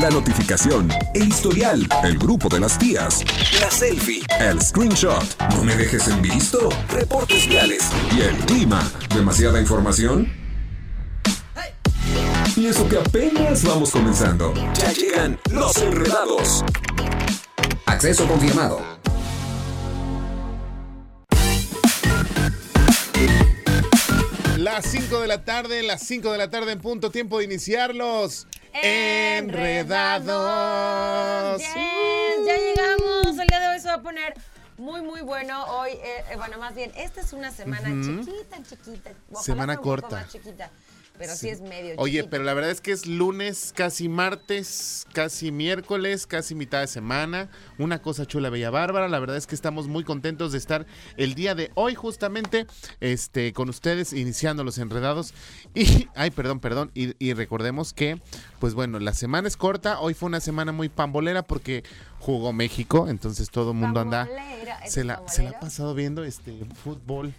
la notificación, el historial, el grupo de las tías, la selfie, el screenshot, no me dejes en visto, reportes viales y el clima. ¿Demasiada información? Y eso que apenas vamos comenzando. Ya llegan los enredados. Acceso confirmado. Las 5 de la tarde, las 5 de la tarde en punto, tiempo de iniciarlos. Enredados. Yes, ya llegamos. El día de hoy se va a poner muy, muy bueno. Hoy, eh, eh, bueno, más bien, esta es una semana chiquita, chiquita. Ojalá Semana corta. más chiquita, pero sí, es medio Oye, pero la verdad es que es lunes, casi martes, casi miércoles, casi mitad de semana. Una cosa chula, bella bárbara. La verdad es que estamos muy contentos de estar el día de hoy justamente este, con ustedes, iniciando los enredados. Y, ay, perdón, perdón. Y, y recordemos que, pues bueno, la semana es corta. Hoy fue una semana muy pambolera porque jugó México. Entonces todo el mundo anda... Pambolera, ¿es Se la, se la ha pasado viendo este fútbol.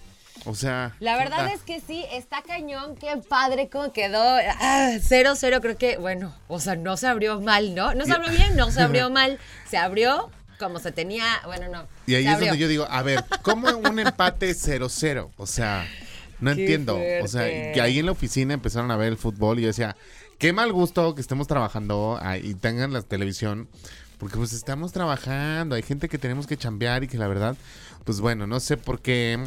O sea... La verdad es que sí, está cañón, qué padre cómo quedó. Ah, 0-0 creo que, bueno, o sea, no se abrió mal, ¿no? No se abrió bien, no se abrió mal. Se abrió como se tenía, bueno, no. Y ahí es abrió. donde yo digo, a ver, ¿cómo un empate 0-0? O sea, no Qué entiendo. O sea, que ahí en la oficina empezaron a ver el fútbol y yo decía, qué mal gusto que estemos trabajando ah, y tengan la televisión. Porque pues estamos trabajando, hay gente que tenemos que chambear y que la verdad, pues bueno, no sé por qué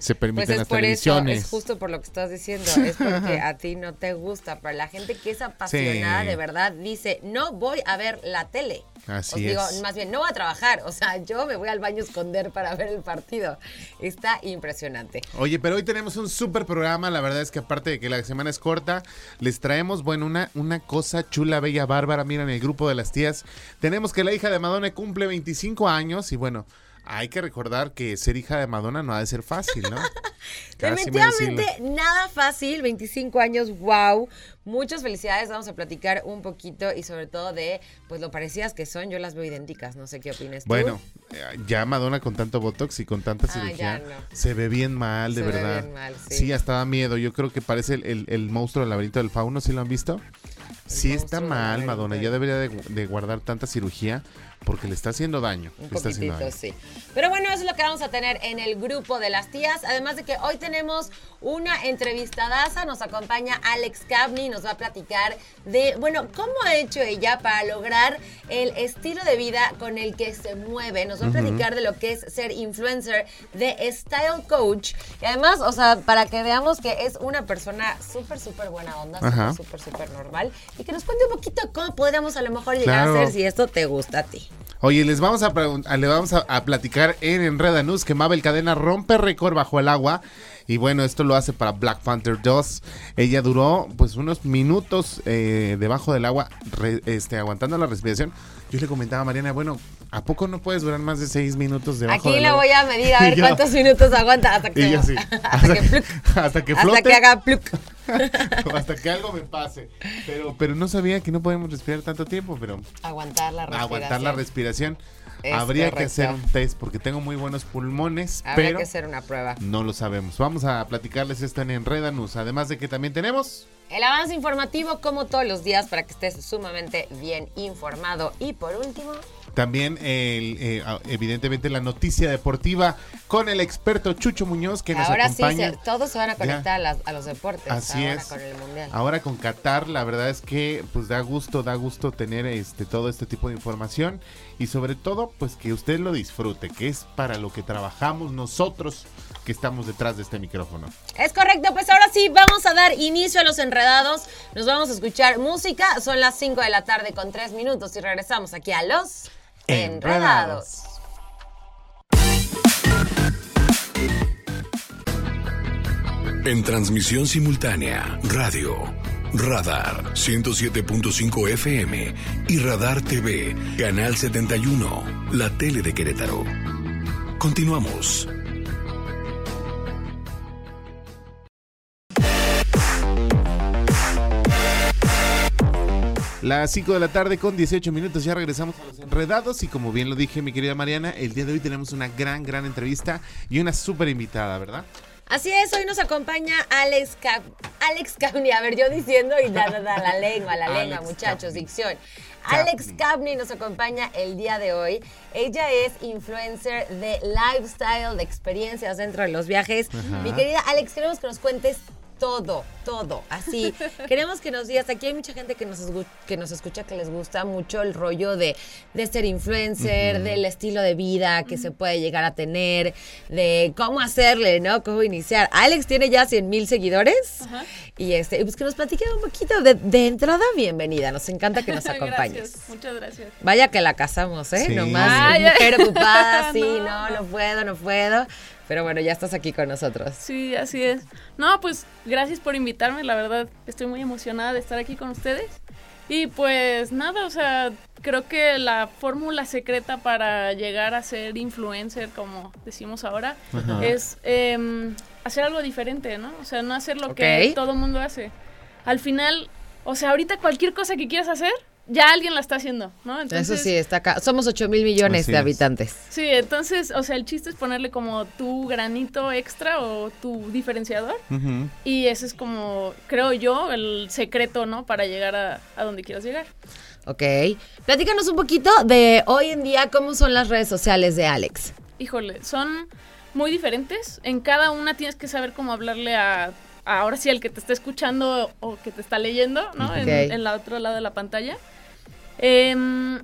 se Pues permiten es las por eso, es justo por lo que estás diciendo, es porque a ti no te gusta, pero la gente que es apasionada Sí. de verdad dice, no voy a ver la tele. Así Os digo, es. más bien, no voy a trabajar, o sea, yo me voy al baño a esconder para ver el partido. Está impresionante. Oye, pero hoy tenemos un súper programa. La verdad es que aparte de que la semana es corta, les traemos, bueno, una, una cosa chula, bella, bárbara. Miren, el grupo de las tías. Tenemos que la hija de Madonna cumple 25 años y bueno, hay que recordar que ser hija de Madonna no ha de ser fácil, ¿no? Definitivamente nada fácil, 25 años, wow. Muchas felicidades, vamos a platicar un poquito y sobre todo de pues lo parecidas que son, yo las veo idénticas, no sé qué opinas tú. Bueno, eh, ya Madonna con tanto botox y con tanta Ah, cirugía no. se ve bien mal, de Se ve verdad. bien mal, sí. sí. hasta da miedo. Yo creo que parece el, el- el monstruo del laberinto del fauno, ¿sí lo han visto? Sí está mal, Madonna. Ya debería de, de guardar tanta cirugía porque le está haciendo daño. Un está haciendo poquitito, daño. sí. Pero bueno, eso es lo que vamos a tener en el grupo de las tías. Además de que hoy tenemos una entrevistadaza. Nos acompaña Alex Cavni. Nos va a platicar de, bueno, cómo ha hecho ella para lograr el estilo de vida con el que se mueve. Nos va a platicar de lo que es ser influencer, de Style Coach. Y además, o sea, para que veamos que es una persona súper, súper buena onda, súper, súper, súper normal. Y que nos cuente un poquito cómo podríamos a lo mejor llegar Claro. a ser si esto te gusta a ti. Oye, les vamos a, le vamos a, platicar en Enreda News que Mabel Cadena rompe récord bajo el agua. Y bueno, esto lo hace para Black Panther 2. Ella duró pues unos minutos eh, debajo del agua, re- este, aguantando la respiración. Yo le comentaba a Mariana, bueno, ¿a poco no puedes durar más de seis minutos debajo Aquí del la agua? voy a medir a ver yo- cuántos minutos aguanta hasta que, yo sí. hasta, que, pluc, hasta que hasta flote. que haga pluc. o hasta que algo me pase. Pero, pero no sabía que no podemos respirar tanto tiempo, pero Aguantar la respiración. aguantar la respiración. Es Habría que hacer un test porque tengo muy buenos pulmones, Habría pero que hacer una prueba. no lo sabemos. Vamos a platicarles esto en Enredanus. Además de que también tenemos El avance informativo como todos los días para que estés sumamente bien informado. Y por último, también el, eh, evidentemente la noticia deportiva con el experto Chucho Muñoz que nos ahora sí, acompaña. se- todos se van a conectar a, las- a los deportes. Así ahora es. con el Mundial. Ahora con Qatar, la verdad es que pues da gusto, da gusto tener este todo este tipo de información y sobre todo pues que usted lo disfrute, que es para lo que trabajamos nosotros que estamos detrás de este micrófono. Es correcto, pues ahora sí vamos a dar inicio a los enredados. Nos vamos a escuchar música. Son las 5 de la tarde con 3 minutos y regresamos aquí a los enredados. En transmisión simultánea, radio, Radar 107.5 FM y Radar TV, Canal 71, la tele de Querétaro. Continuamos. Las 5 de la tarde con 18 minutos ya regresamos a los enredados y como bien lo dije mi querida Mariana, el día de hoy tenemos una gran, gran entrevista y una súper invitada, ¿verdad? Así es, hoy nos acompaña Alex Cap Alex Capni. A ver, yo diciendo y da, da, da, la lengua, la lengua, muchachos, dicción. Alex Capni nos acompaña el día de hoy. Ella es influencer de lifestyle, de experiencias dentro de los viajes. Mi querida Alex, queremos que nos cuentes todo, todo, así. Queremos que nos digas, aquí hay mucha gente que nos, que nos escucha que les gusta mucho el rollo de, de ser influencer, del estilo de vida que se puede llegar a tener, de cómo hacerle, ¿no? Cómo iniciar. Alex tiene ya 100 mil seguidores y este, pues que nos platique un poquito de, entrada, bienvenida. Nos encanta que nos acompañes. Gracias, muchas gracias. Vaya que la casamos, ¿eh? Nomás mujer ocupada, sí, no, no puedo, no puedo. Pero bueno, ya estás aquí con nosotros. Sí, así es. No, pues gracias por invitarme, la verdad estoy muy emocionada de estar aquí con ustedes. Y pues nada, o sea, creo que la fórmula secreta para llegar a ser influencer, como decimos ahora, es em, hacer algo diferente, ¿no? O sea, no hacer lo que todo el mundo hace. Al final, o sea, ahorita cualquier cosa que quieras hacer, ya alguien la está haciendo, ¿no? Entonces, Eso sí, está acá. Somos 8 mil millones de habitantes. Sí, entonces, o sea, el chiste es ponerle como tu granito extra o tu diferenciador. Y ese es como, creo yo, el secreto, ¿no? Para llegar a, a donde quieras llegar. Ok. Platícanos un poquito de hoy en día cómo son las redes sociales de Alex. Híjole, son muy diferentes. En cada una tienes que saber cómo hablarle a ahora sí el que te está escuchando o que te está leyendo, ¿no? En, el otro lado de la pantalla. Em,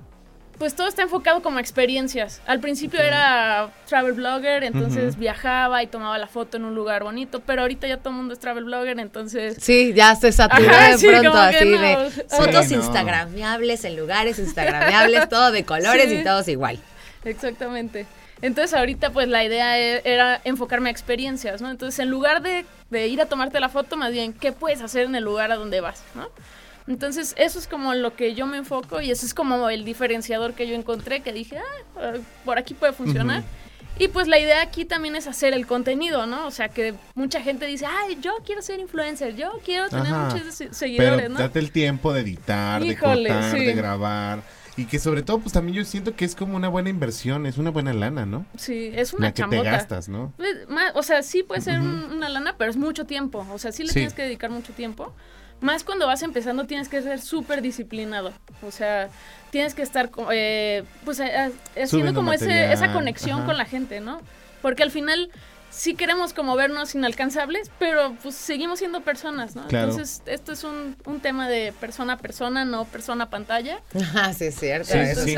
pues todo está enfocado como experiencias. Al principio era travel blogger, entonces viajaba y tomaba la foto en un lugar bonito, pero ahorita ya todo el mundo es travel blogger, entonces... Sí, ya se saturó de pronto así de fotos instagramiables en lugares instagramiables, todo de colores y todos igual. Exactamente. Entonces ahorita pues la idea e, era enfocarme a experiencias, ¿no? Entonces en lugar de, de ir a tomarte la foto, más bien, ¿qué puedes hacer en el lugar a donde vas, ¿no? Entonces, eso es como lo que yo me enfoco y eso es como el diferenciador que yo encontré, que dije, ah, por aquí puede funcionar. Y pues la idea aquí también es hacer el contenido, ¿no? O sea, que mucha gente dice, ay, yo quiero ser influencer, yo quiero tener muchos seguidores, Pero Date el tiempo de editar, de cortar, de grabar. Y que sobre todo, pues también yo siento que es como una buena inversión, es una buena lana, ¿no? Sí, es una La que te gastas, ¿no? Pues, o sea, sí puede ser una lana, pero es mucho tiempo. O sea, sí le tienes que dedicar mucho tiempo más cuando vas empezando tienes que ser súper disciplinado. O sea, tienes que estar eh, pues eh, haciendo como ese, esa conexión con la gente, ¿no? Porque al final sí queremos como vernos inalcanzables, pero pues seguimos siendo personas, ¿no? Entonces, esto es un, un, tema de persona a persona, no persona a pantalla. Ah, sí, es cierto. Sí, Eso sí.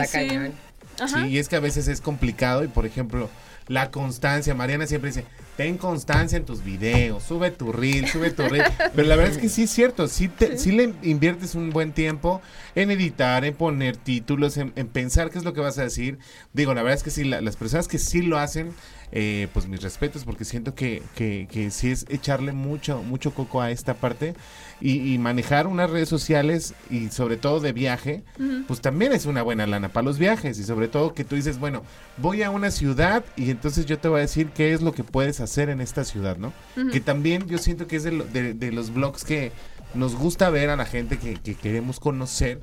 sí, y es que a veces es complicado y, por ejemplo, la constancia. Mariana siempre dice, ten constancia en tus videos, sube tu reel, sube tu reel. Pero la verdad es que sí es cierto, sí, le inviertes un buen tiempo en editar, en poner títulos, en, pensar qué es lo que vas a decir. Digo, la verdad es que sí, las personas que sí lo hacen, eh, pues mis respetos, porque siento que, que, que sí es echarle mucho, mucho coco a esta parte y, manejar unas redes sociales y sobre todo de viaje, pues también es una buena lana para los viajes y sobre todo que tú dices, bueno, voy a una ciudad y entonces yo te voy a decir qué es lo que puedes hacer en esta ciudad, ¿no? Que también yo siento que es de, de, los blogs que nos gusta ver a la gente que, que queremos conocer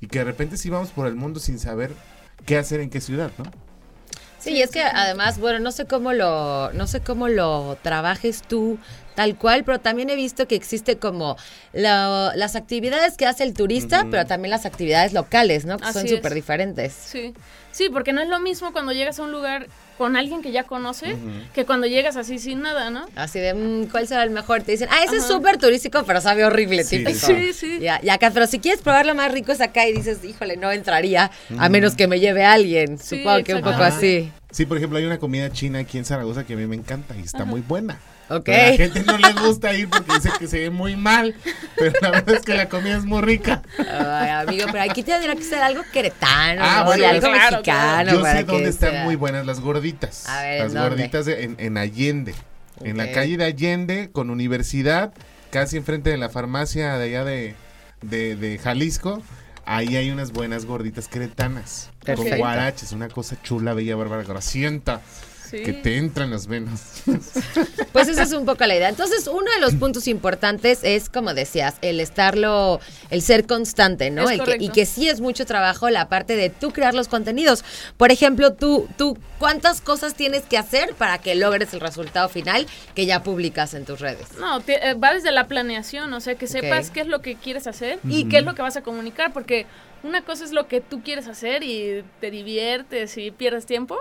y que de repente sí vamos por el mundo sin saber qué hacer en qué ciudad, ¿no? Sí, es que además, bueno, no sé cómo lo, no sé cómo lo trabajes tú tal cual, pero también he visto que existe como las actividades que hace el turista, pero también las actividades locales, ¿no? Que son súper diferentes. Sí. Sí, porque no es lo mismo cuando llegas a un lugar con alguien que ya conoce que cuando llegas así sin nada, ¿no? Así de, mm, ¿cuál será el mejor? Te dicen, ah, ese es súper turístico, pero sabe horrible, sí. típico. Sí, sí. Ya, ya acá, pero si quieres probar lo más rico es acá y dices, híjole, no entraría, a menos que me lleve alguien. Supongo que un poco así. Sí, por ejemplo, hay una comida china aquí en Zaragoza que a mí me encanta y está muy buena. Okay. a la gente no le gusta ir porque dice que se ve muy mal, pero la verdad es que la comida es muy rica. Ay, amigo, pero aquí tendría que ser algo queretano, ah, algo mexicano. Yo sé dónde están muy buenas las gorditas. A ver, las gorditas en, en, Allende, en la calle de Allende, con universidad, casi enfrente de la farmacia de allá de, de, de Jalisco. Ahí hay unas buenas gorditas cretanas. Perfecto. Con guaraches, una cosa chula, bella, bárbara, grasienta. Sí. Que te entran las venas. Pues esa es un poco la idea. Entonces, uno de los puntos importantes es, como decías, el estarlo, el ser constante, ¿no? Es El que- y que sí es mucho trabajo la parte de tú crear los contenidos. Por ejemplo, tú, tú, ¿cuántas cosas tienes que hacer para que logres el resultado final que ya publicas en tus redes? No, ti- eh, va desde la planeación, o sea, que sepas qué es lo que quieres hacer y qué es lo que vas a comunicar, porque una cosa es lo que tú quieres hacer y te diviertes y pierdes tiempo.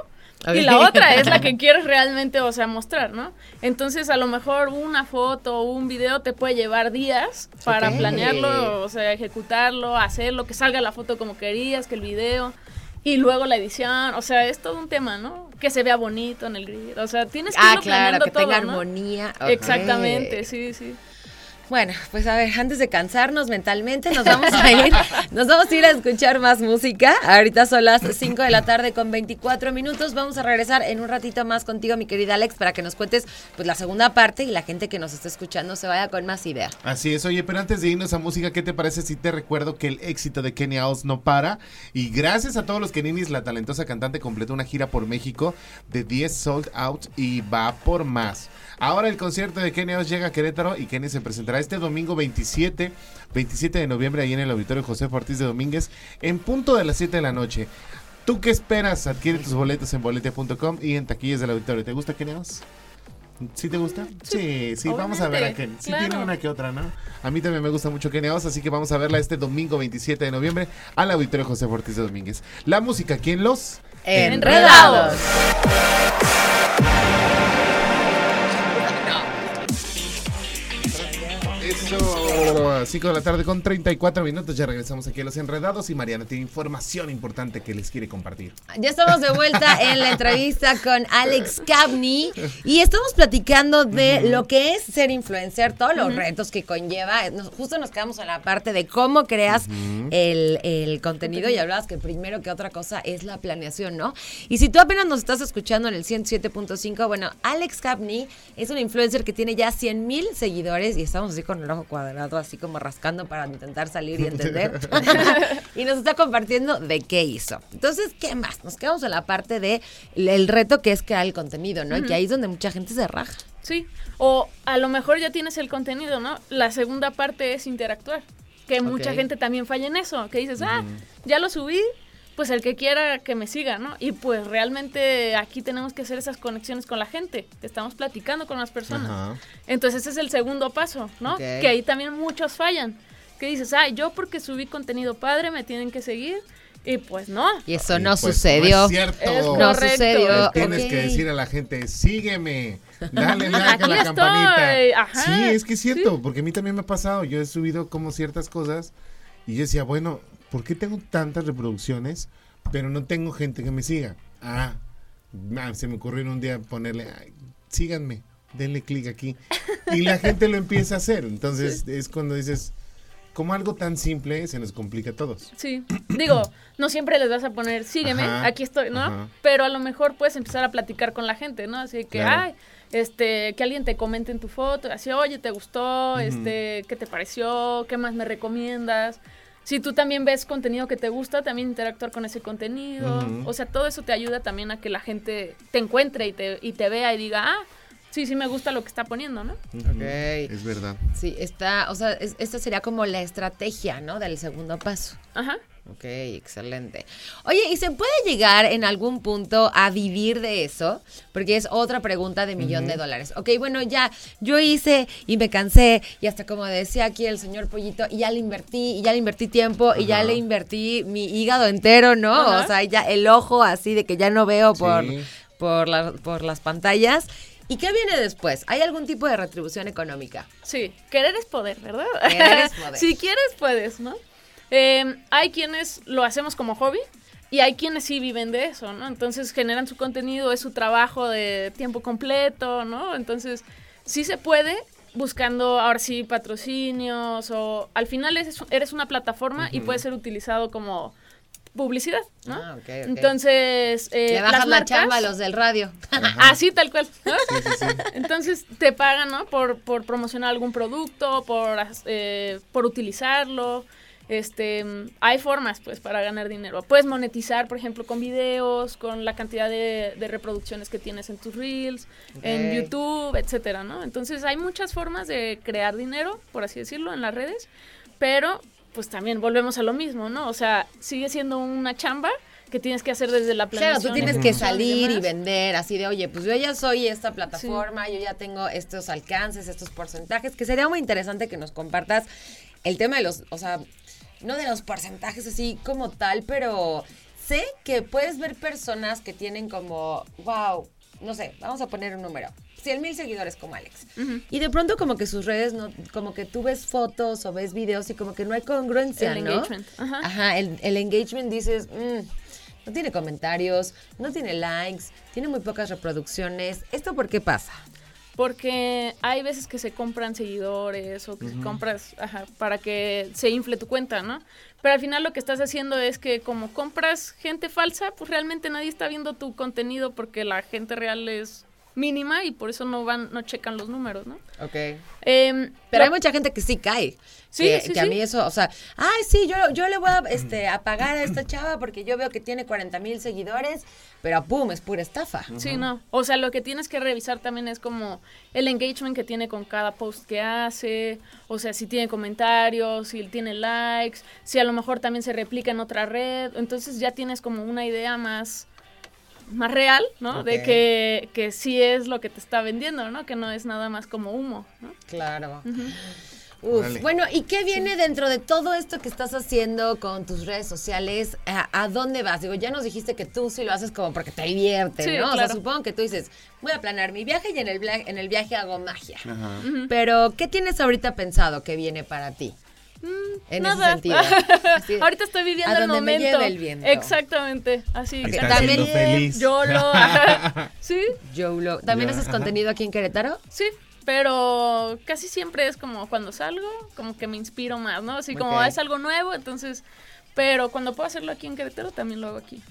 Y la otra es la que quieres realmente, o sea, mostrar, ¿no? Entonces, a lo mejor una foto o un video te puede llevar días para planearlo, o sea, ejecutarlo, hacerlo, que salga la foto como querías, que el video, y luego la edición, o sea, es todo un tema, ¿no? Que se vea bonito en el grid, o sea, tienes que Ah, irlo claro, planeando que tenga todo, ¿no? armonía. Exactamente, sí, sí. Bueno, pues a ver, antes de cansarnos mentalmente, nos vamos a ir, nos vamos a ir a escuchar más música. Ahorita son las 5 de la tarde con 24 minutos. Vamos a regresar en un ratito más contigo, mi querida Alex, para que nos cuentes pues la segunda parte y la gente que nos está escuchando se vaya con más idea. Así es, oye, pero antes de irnos a música, ¿qué te parece si te recuerdo que el éxito de Kenia Oz no para? Y gracias a todos los Keninis, la talentosa cantante completó una gira por México de 10 sold out y va por más. Ahora el concierto de Kenia llega a Querétaro y Kenny se presentará este domingo 27, 27 de noviembre ahí en el auditorio José Ortiz de Domínguez en punto de las 7 de la noche. ¿Tú qué esperas? Adquiere tus boletos en boletia.com y en taquillas del auditorio. ¿Te gusta Kenia Oz? ¿Sí te gusta? Sí, sí, vamos a ver a Ken. Sí claro. tiene una que otra, ¿no? A mí también me gusta mucho Kenia Oz, así que vamos a verla este domingo 27 de noviembre al Auditorio José Ortiz de Domínguez. La música aquí en Los Enredados. Eso, 5 de la tarde con 34 minutos. Ya regresamos aquí a Los Enredados y Mariana tiene información importante que les quiere compartir. Ya estamos de vuelta en la entrevista con Alex Cabney y estamos platicando de lo que es ser influencer, todos los retos que conlleva. Nos- justo nos quedamos en la parte de cómo creas el, el contenido y hablabas que primero que otra cosa es la planeación, ¿no? Y si tú apenas nos estás escuchando en el 107.5, bueno, Alex Cabney es un influencer que tiene ya 100 mil seguidores y estamos así con el ojo cuadrado, así como rascando para intentar salir y entender. y nos está compartiendo de qué hizo. Entonces, ¿qué más? Nos quedamos en la parte de el reto que es crear el contenido, ¿no? Y que ahí es donde mucha gente se raja. Sí, o a lo mejor ya tienes el contenido, ¿no? La segunda parte es interactuar, que mucha gente también falla en eso, que dices, ah, ya lo subí, pues el que quiera que me siga, ¿no? Y pues realmente aquí tenemos que hacer esas conexiones con la gente, estamos platicando con las personas. Ajá. Entonces ese es el segundo paso, ¿no? Que ahí también muchos fallan, que dices, ah, yo porque subí contenido padre me tienen que seguir, y pues no. Y eso Y no pues, sucedió. No es cierto. Es no sucedió. Les tienes que decir a la gente, sígueme, dale like a la estoy, campanita. ajá, sí, es que es cierto, porque a mí también me ha pasado. Yo he subido como ciertas cosas y yo decía, bueno, ¿por qué tengo tantas reproducciones, pero no tengo gente que me siga? Ah, ah, se me ocurrió un día ponerle, "Ay, síganme, denle clic aquí. Y la gente lo empieza a hacer. Entonces es cuando dices, como algo tan simple se nos complica a todos. Sí, digo, no siempre les vas a poner, sígueme, Ajá, aquí estoy, ¿no? ajá. Pero a lo mejor puedes empezar a platicar con la gente, ¿no? Así que, Claro. ay, este, que alguien te comente en tu foto, así, oye, ¿te gustó? Este, ¿qué te pareció? ¿Qué más me recomiendas? Si tú también ves contenido que te gusta, también interactuar con ese contenido. O sea, todo eso te ayuda también a que la gente te encuentre y te, y te vea y diga, ah, sí, sí me gusta lo que está poniendo, ¿no? Ok. Es verdad. Sí, está, o sea, es- esta sería como la estrategia, ¿no? Del segundo paso. Ajá. Ok, excelente. Oye, ¿y se puede llegar en algún punto a vivir de eso? Porque es otra pregunta de millón de dólares. Ok, bueno, ya yo hice y me cansé y hasta como decía aquí el señor Pollito, y ya le invertí, y ya le invertí tiempo, y ya le invertí mi hígado entero, ¿no? O sea, ya el ojo así de que ya no veo por, Sí. por, la- por las pantallas. ¿Y qué viene después? ¿Hay algún tipo de retribución económica? Sí, querer es poder, ¿verdad? Querer es poder. si quieres, puedes, ¿no? Eh, hay quienes lo hacemos como hobby y hay quienes sí viven de eso, ¿no? Entonces generan su contenido, es su trabajo de tiempo completo, ¿no? Entonces sí se puede buscando ahora sí patrocinios o al final eres, eres una plataforma y puede ser utilizado como publicidad, ¿no? Ah, ok, ok. Entonces, eh, Le bajas las la chamba a los del radio. Así tal cual. ¿no? Entonces te pagan, ¿no? Por, por promocionar algún producto, por, eh, por utilizarlo. este, hay formas pues para ganar dinero. Puedes monetizar, por ejemplo, con videos, con la cantidad de, de reproducciones que tienes en tus reels, en. YouTube, etcétera, ¿no? Entonces hay muchas formas de crear dinero, por así decirlo, en las redes, pero pues también volvemos a lo mismo, ¿no? O sea, sigue siendo una chamba que tienes que hacer desde la Claro, planeación. tú tienes que salir y vender así de, oye, pues yo ya soy esta plataforma, yo ya tengo estos alcances, estos porcentajes, que sería muy interesante que nos compartas el tema de los, o sea, no de los porcentajes así como tal, pero sé que puedes ver personas que tienen como, wow, no sé, vamos a poner un número. 100 mil seguidores como Alex. Y de pronto como que sus redes, no, como que tú ves fotos o ves videos y como que no hay congruencia, El ¿no? engagement, ajá. Ajá, el, el engagement dices, "Mm, no tiene comentarios, no tiene likes, tiene muy pocas reproducciones. ¿Esto por qué pasa? Porque hay veces que se compran seguidores o que compras ajá, para que se infle tu cuenta, ¿no? Pero al final lo que estás haciendo es que como compras gente falsa, pues realmente nadie está viendo tu contenido porque la gente real es mínima y por eso no van, no checan los números, ¿no? Ok. Em, Pero lo- hay mucha gente que sí cae. Sí, que, sí, que a mí eso, o sea, ay, sí, yo, yo le voy a, este, a pagar a esta chava porque yo veo que tiene 40 mil seguidores, pero pum, es pura estafa. Sí, no. O sea, lo que tienes que revisar también es como el engagement que tiene con cada post que hace, o sea, si tiene comentarios, si tiene likes, si a lo mejor también se replica en otra red. Entonces ya tienes como una idea más más real, ¿no? De que, que sí es lo que te está vendiendo, ¿no? Que no es nada más como humo, ¿no? Claro. Uf, bueno, ¿y qué viene dentro de todo esto que estás haciendo con tus redes sociales? ¿A, a dónde vas? Digo, ya nos dijiste que tú sí lo haces como porque te divierte, Sí, ¿no? O sea, supongo que tú dices, voy a planear mi viaje y en el, via- en el viaje hago magia. Ajá. Pero, ¿qué tienes ahorita pensado que viene para ti? En ese Mm, Nada. sentido. Así, Ahorita estoy viviendo a el me momento. lleve el viento. Exactamente, así. Que también- feliz. Yo lo... sí, YOLO. ¿También Ya, haces ajá. contenido aquí en Querétaro? Sí, pero casi siempre es como cuando salgo, como que me inspiro más, ¿no? Así como es algo nuevo, entonces, pero cuando puedo hacerlo aquí en Querétaro, también lo hago aquí.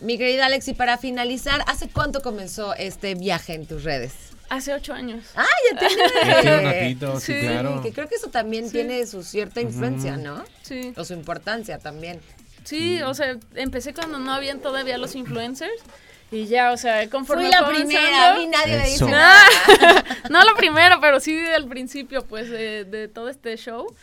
Mi querida Alex, y para finalizar, ¿hace cuánto comenzó este viaje en tus redes? Hace ocho años. ¡Ah, ya tiene! Ya tiene un ratito, sí, Sí, claro. Que creo que eso también tiene su cierta influencia, ¿no? Sí, O su importancia también. sí, o sea, empecé cuando no habían todavía los influencers y ya, o sea, conforme Fui la primera, a avanzando- mí nadie me dice No, nada. no lo primero, pero sí al principio, pues, de, de todo este show.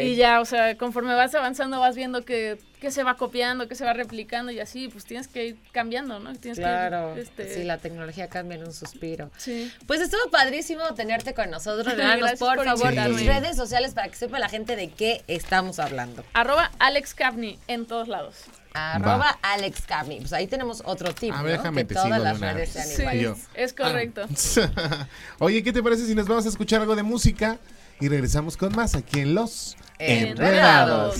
Y ya, o sea, conforme vas avanzando, vas viendo que, que se va copiando, que se va replicando y así, pues tienes que ir cambiando, ¿no? Tienes Claro, que ir, este, sí, la tecnología cambia en un suspiro. Sí. Pues estuvo padrísimo tenerte con nosotros. Gracias por, por favor, tus invitarme. redes sociales para que sepa la gente de qué estamos hablando. Arroba Alex en todos lados. Arroba Alex Carney. Pues ahí tenemos otro tip, A ver, ¿no? déjame que te todas sigo de las una redes vez. sean Sí, iguales. es correcto. Oye, ¿qué te parece si nos vamos a escuchar algo de música y regresamos con más aquí en Los Enredados.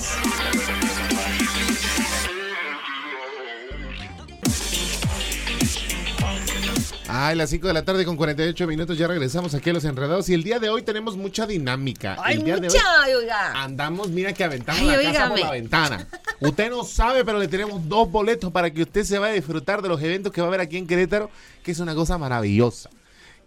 Ay, las 5 de la tarde con 48 minutos, ya regresamos aquí a Los Enredados y el día de hoy tenemos mucha dinámica. ¡Ay, el día de mucha! hoy Oiga. andamos, mira que aventamos Ay, la casa por la ventana. Usted no sabe, pero le tenemos dos boletos para que usted se vaya a disfrutar de los eventos que va a haber aquí en Querétaro, que es una cosa maravillosa.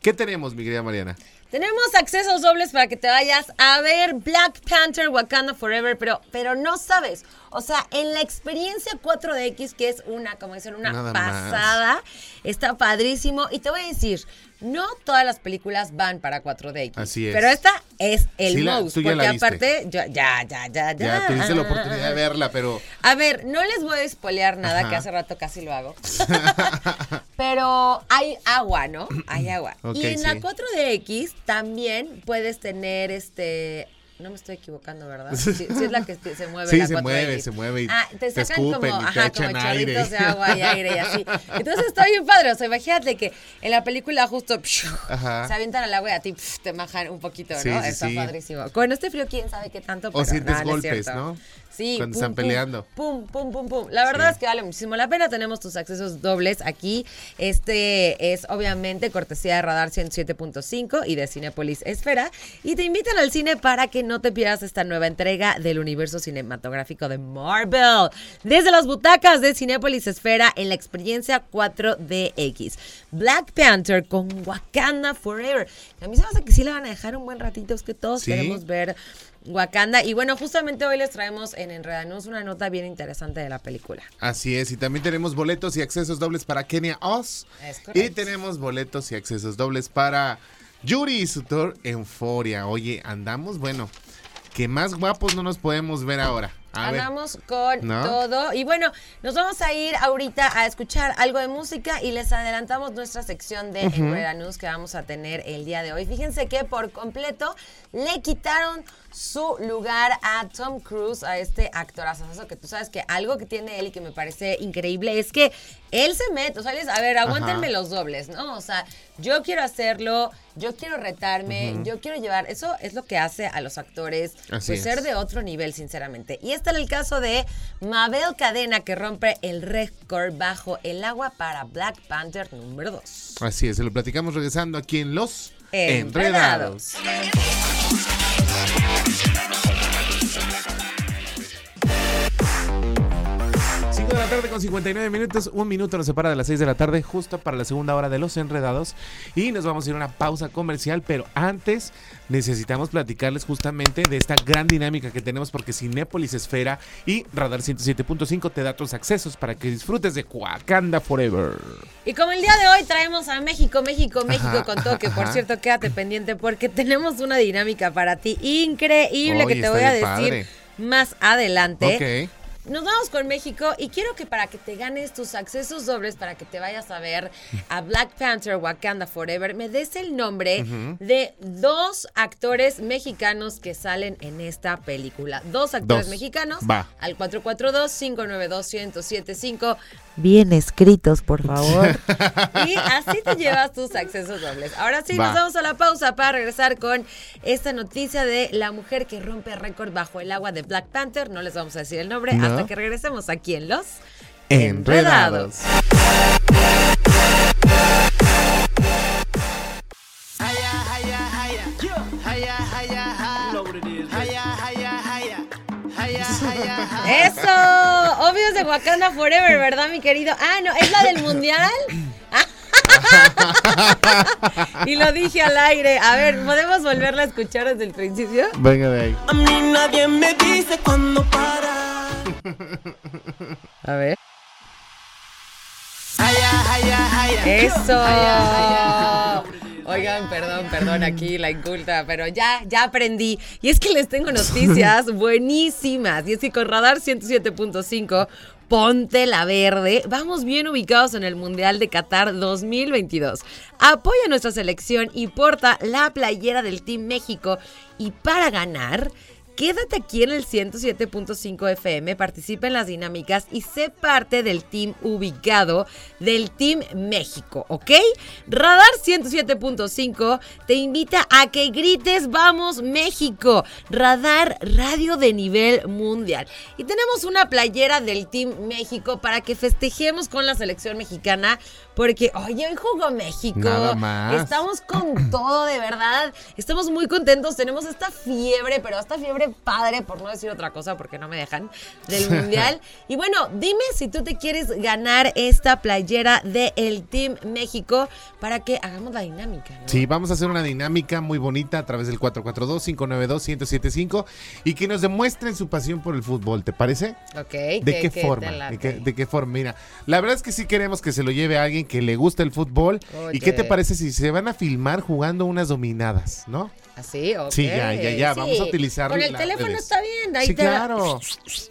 ¿Qué tenemos, mi querida Mariana? Tenemos accesos dobles para que te vayas a ver Black Panther Wakanda Forever, pero, pero no sabes. O sea, en la experiencia 4DX, que es una, como dicen, una Nada más. pasada, está padrísimo. Y te voy a decir, no todas las películas van para 4DX. Así es. Pero esta es el Sí, la- most. tú ya porque la viste. aparte, yo- ya, ya, ya, ya. Ya tuviste la oportunidad de verla, pero A ver, no les voy a spoilear nada, Ajá. que hace rato casi lo hago. Pero hay agua, ¿no? Hay agua. Y en la sí. 4DX también puedes tener este. No me estoy equivocando, ¿verdad? Sí, sí es la que se mueve. Sí, la se 4DX. mueve, se mueve y ah, te te sacan escupen como, y te ajá, echan como aire. chorritos de agua y aire y así. Entonces está bien padre. O sea, imagínate que en la película justo pshu, se avientan al agua y a ti te majan un poquito, ¿no? Sí, está padrísimo. Con este frío, quién sabe qué tanto. O pero sientes no, no es golpes. ¿no? Sí, Cuando pum, están peleando. Pum, pum, pum, pum. La verdad Sí. es que vale muchísimo la pena. Tenemos tus accesos dobles aquí. Este es obviamente cortesía de Radar 107.5 y de Cinepolis Esfera. Y te invitan al cine para que no te pierdas esta nueva entrega del universo cinematográfico de Marvel. Desde las butacas de Cinepolis Esfera en la experiencia 4DX. Black Panther con Wakanda Forever. A mí se me hace que sí la van a dejar un buen ratito. Es que todos Sí. queremos ver Wakanda. Y bueno, justamente hoy les traemos en Enredanos una nota bien interesante de la película. Así es, y también tenemos boletos y accesos dobles para Kenia Oz. Es. Y tenemos boletos y accesos dobles para Yuri y su tour Euforia. Oye, andamos, bueno, que más guapos no nos podemos ver ahora. A ver. Andamos con ¿No? todo. Y bueno, nos vamos a ir ahorita a escuchar algo de música y les adelantamos nuestra sección de Enreda News que vamos a tener el día de hoy. Fíjense que por completo le quitaron su lugar a Tom Cruise, a este actorazo. que tú sabes que algo que tiene él y que me parece increíble es que él se mete, o sea, él es, a ver, aguántenme Ajá. los dobles, ¿no? O sea, yo quiero hacerlo, yo quiero retarme, yo quiero llevar, eso es lo que hace a los actores pues, es. ser de otro nivel, sinceramente. Y este era el caso de Mabel Cadena, que rompe el récord bajo el agua para Black Panther número 2. Así es, se lo platicamos regresando aquí en Los Enredados. Enredados. De la tarde con 59 minutos, un minuto nos separa de las 6 de la tarde, justo para la segunda hora de Los Enredados. Y nos vamos a ir a una pausa comercial, pero antes necesitamos platicarles justamente de esta gran dinámica que tenemos porque Cinépolis Esfera y Radar 107.5 te da tus accesos para que disfrutes de Wakanda Forever. Y como el día de hoy traemos a México, México, México Ajá, con todo, que por ajá. cierto, quédate pendiente porque tenemos una dinámica para ti increíble que te voy a decir padre. más adelante. Ok. Nos vamos con México y quiero que para que te ganes tus accesos dobles, para que te vayas a ver a Black Panther Wakanda Forever, me des el nombre de dos actores mexicanos que salen en esta película. Dos actores Dos. mexicanos Va. al 442-592-1075. Bien escritos, por favor. y así te llevas tus accesos dobles. Ahora sí, Va. nos vamos a la pausa para regresar con esta noticia de la mujer que rompe récord bajo el agua de Black Panther. No les vamos a decir el nombre No. hasta que regresemos aquí en Los Enredados. Eso, obvio es de Wakanda Forever, ¿verdad, mi querido? Ah, no, es la del mundial. y lo dije al aire. A ver, ¿podemos volverla a escuchar desde el principio? Venga de ahí. A mí nadie me dice cuándo para. A ver. Eso. Oigan, perdón, perdón, aquí la inculta, pero ya, ya aprendí. Y es que les tengo noticias buenísimas. Y es que con Radar 107.5, ponte la verde. Vamos bien ubicados en el Mundial de Qatar 2022. Apoya a nuestra selección y porta la playera del Team México. Y para ganar... Quédate aquí en el 107.5 FM, participa en las dinámicas y sé parte del team ubicado del Team México, ¿ok? Radar 107.5 te invita a que grites Vamos México, Radar Radio de nivel mundial. Y tenemos una playera del Team México para que festejemos con la selección mexicana, porque oye, hoy jugó México. Nada más. Estamos con todo, de verdad. Estamos muy contentos. Tenemos esta fiebre, pero esta fiebre padre, por no decir otra cosa, porque no me dejan, del Mundial. y bueno, dime si tú te quieres ganar esta playera del Team México para que hagamos la dinámica. ¿no? Sí, vamos a hacer una dinámica muy bonita a través del 442-592-1075 y que nos demuestren su pasión por el fútbol, ¿te parece? Ok. ¿De ¿qué- forma? ¿De qué, de qué forma? Mira, la verdad es que sí queremos que se lo lleve a alguien que le guste el fútbol. ¿Y qué te parece si se van a filmar jugando unas dominadas, no? Así, ok. Sí, ya, ya, ya, vamos a utilizar Con el teléfono redes. está bien. Ahí sí, te claro.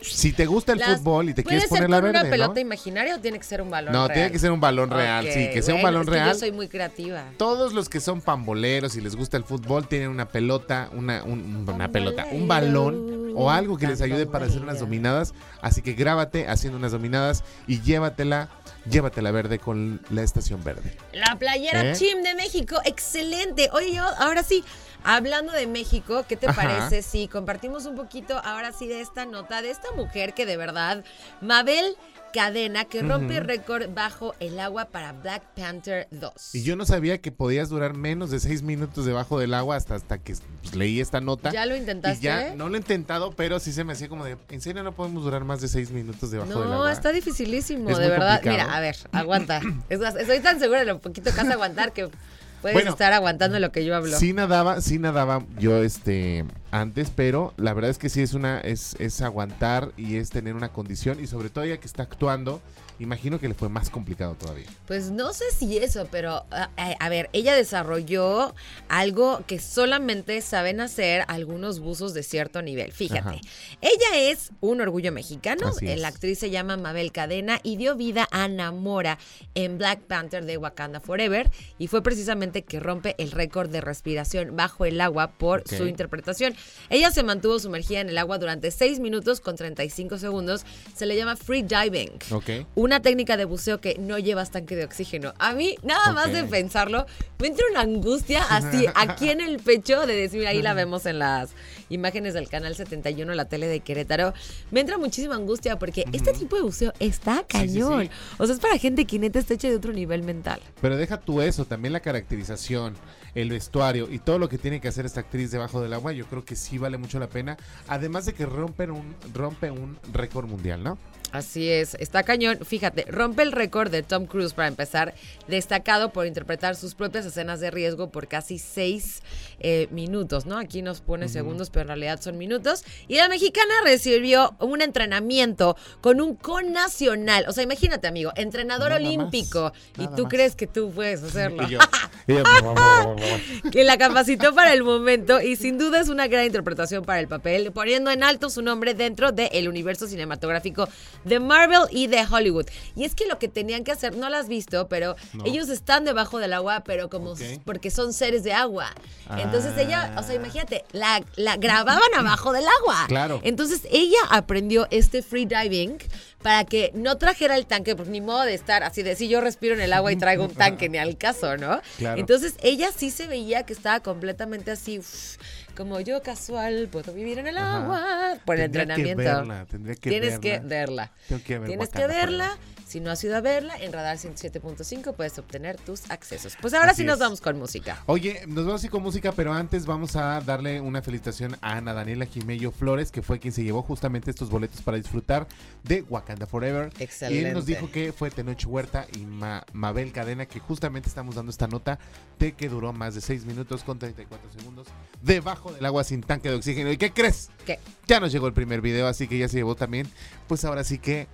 Si te gusta el Las- fútbol y te ¿Puede quieres poner la verde, una pelota ¿no? imaginaria o tiene que ser un balón No, real? tiene que ser un balón real, sí, que sea un balón es que real. Yo soy muy creativa. Todos los que son pamboleros y les gusta el fútbol tienen una pelota, una, un- una pelota, un balón o algo que les ayude para hacer unas dominadas. Así que grábate haciendo unas dominadas y llévatela, llévatela verde con la estación verde. La playera ¿Eh? Chim de México, excelente. Oye, yo, ahora sí, hablando de México, ¿qué te Ajá. parece si compartimos un poquito ahora sí de esta nota, de esta mujer que de verdad, Mabel Cadena, que rompe récord bajo el agua para Black Panther 2. Y yo no sabía que podías durar menos de seis minutos debajo del agua hasta, hasta que pues, leí esta nota. ¿Ya lo intentaste? Y ya no lo he intentado, pero sí se me hacía como de, ¿en serio no podemos durar más de seis minutos debajo del No, agua? está dificilísimo, Es de verdad. complicado. Mira, a ver, aguanta. Estoy tan segura de lo poquito que vas a aguantar que puedes Bueno, estar aguantando lo que yo hablo. Sí nadaba, sí nadaba yo este antes, pero la verdad es que sí es una es, es aguantar y es tener una condición y sobre todo ella que está actuando, imagino que le fue más complicado todavía. Pues no sé si eso, pero a, a- a ver, ella desarrolló algo que solamente saben hacer algunos buzos de cierto nivel. Fíjate, Ajá. ella es un orgullo mexicano. Es. La actriz se llama Mabel Cadena y dio vida a Namora en Black Panther de Wakanda Forever. Y fue precisamente que rompe el récord de respiración bajo el agua por su interpretación. Ella se mantuvo sumergida en el agua durante 6 minutos con 35 segundos. Se le llama free diving Ok. una técnica de buceo que no llevas tanque de oxígeno. A mí, nada más de pensarlo, me entra una angustia así aquí en el pecho de decir, ahí la vemos en las imágenes del canal 71, la tele de Querétaro. Me entra muchísima angustia porque este tipo de buceo está sí, cañón. sí. O sea, es para gente que neta está hecha de otro nivel mental. Pero deja tú eso, también la caracterización, el vestuario y todo lo que tiene que hacer esta actriz debajo del agua, yo creo que sí vale mucho la pena. Además de que rompen un, rompe un récord mundial, ¿no? Así es, está cañón. Fíjate, rompe el récord de Tom Cruise para empezar, destacado por interpretar sus propias escenas de riesgo por casi seis eh, minutos, ¿no? Aquí nos pone segundos, pero en realidad son minutos. Y la mexicana recibió un entrenamiento con un connacional. O sea, imagínate, amigo, entrenador Nada más, olímpico. y tú más. crees que tú puedes hacerlo. Y yo, y yo, que la capacitó para el momento y sin duda es una gran interpretación para el papel, poniendo en alto su nombre dentro del universo cinematográfico de Marvel y de Hollywood. Y es que lo que tenían que hacer, no lo has visto, pero No. ellos están debajo del agua, pero como porque son seres de agua. Entonces Ah. ella, o sea, imagínate, la, la grababan abajo del agua. Claro. Entonces ella aprendió este free diving para que no trajera el tanque, pues ni modo de estar así de si yo respiro en el agua y traigo un tanque, ni al caso, ¿no? Claro. Entonces ella sí se veía que estaba completamente así, uf, como yo casual puedo vivir en el Ajá. agua por el Tendría que entrenamiento. verla, tendría que Tienes que verla. verla. Tengo que ver Tienes que verla. Si no has ido a verla, en Radar 107.5 puedes obtener tus accesos. Pues ahora Así sí nos es. vamos con música. Oye, nos vamos con música, pero antes vamos a darle una felicitación a Ana Daniela Jimello Flores, que fue quien se llevó justamente estos boletos para disfrutar de Wakanda Forever. Y Excelente. él nos dijo que fue Tenoch Huerta y Ma- Mabel Cadena, que justamente estamos dando esta nota de que duró más de 6 minutos con 34 segundos debajo del agua sin tanque de oxígeno. ¿Y qué crees? ¿Qué? Ya nos llegó el primer video, así que ya se llevó también. Pues ahora sí que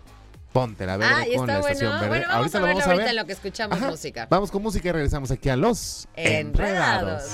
ponte la verde Ah, con la bueno. estación verde. Bueno, vamos ahorita a lo verlo vamos a ahorita ver. en lo que escuchamos Ajá. música. Vamos con música y regresamos aquí a los Enredados.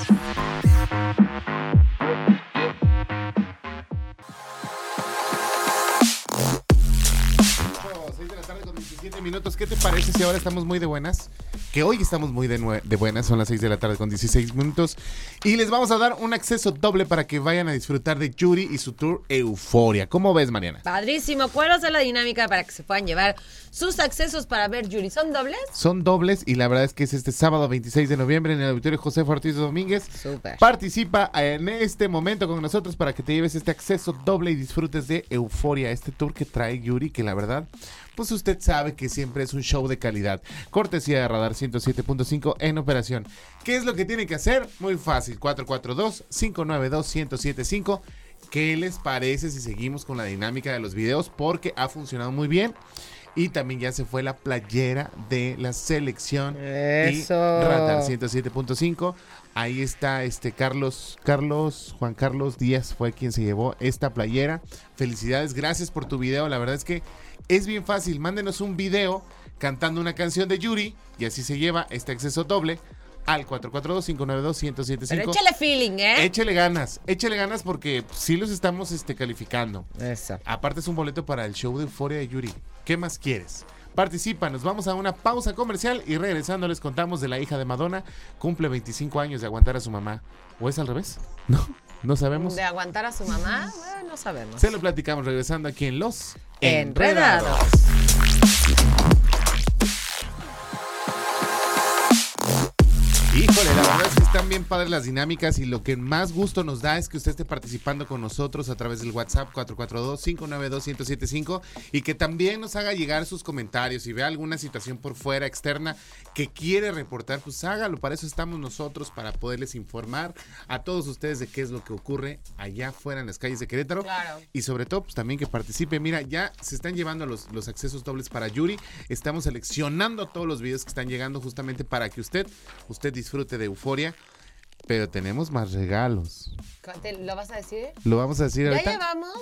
Seis de la tarde con 17 minutos. ¿Qué te parece si ahora estamos muy de buenas? Que hoy estamos muy de, de buenas, son las 6 de la tarde con 16 minutos. Y les vamos a dar un acceso doble para que vayan a disfrutar de Yuri y su tour Euforia. ¿Cómo ves, Mariana? Padrísimo. ¿Cuál va la dinámica para que se puedan llevar sus accesos para ver Yuri? ¿Son dobles? Son dobles y la verdad es que es este sábado 26 de noviembre en el auditorio José Ortiz Domínguez. Súper. Participa en este momento con nosotros para que te lleves este acceso doble y disfrutes de Euforia, este tour que trae Yuri, que la verdad, pues usted sabe que siempre es un show de calidad. Cortesía de Radar 107.5 en operación. ¿Qué es lo que tiene que hacer? Muy fácil, 442-592-1075. ¿Qué les parece si seguimos con la dinámica de los videos? Porque ha funcionado muy bien. Y también ya se fue la playera de la selección. Eso. Y Radar 107.5. Ahí está este Carlos, Carlos, Juan Carlos Díaz fue quien se llevó esta playera. Felicidades, gracias por tu video. La verdad es que es bien fácil. Mándenos un video cantando una canción de Yuri y así se lleva este acceso doble al 442-592-1075. Pero échale feeling, ¿eh? Échele ganas, échele ganas porque sí los estamos este, calificando. Eso. Aparte es un boleto para el show de Euforia de Yuri. ¿Qué más quieres? Participa, nos vamos a una pausa comercial y regresando les contamos de la hija de Madonna. Cumple 25 años de aguantar a su mamá. ¿O es al revés? No, no sabemos. De aguantar a su mamá, bueno, no sabemos. Se lo platicamos regresando aquí en Los Enredados. Híjole, la verdad están bien padres las dinámicas y lo que más gusto nos da es que usted esté participando con nosotros a través del WhatsApp 442-592-1075 y que también nos haga llegar sus comentarios. Si ve alguna situación por fuera, externa, que quiere reportar, pues hágalo. Para eso estamos nosotros, para poderles informar a todos ustedes de qué es lo que ocurre allá afuera en las calles de Querétaro. Claro. Y sobre todo, pues también que participe. Mira, ya se están llevando los, los accesos dobles para Yuri. Estamos seleccionando todos los videos que están llegando justamente para que usted, usted disfrute de euforia. Pero tenemos más regalos. ¿Te- ¿Lo vas a decir? ¿Lo vamos a decir Ya ahorita? llevamos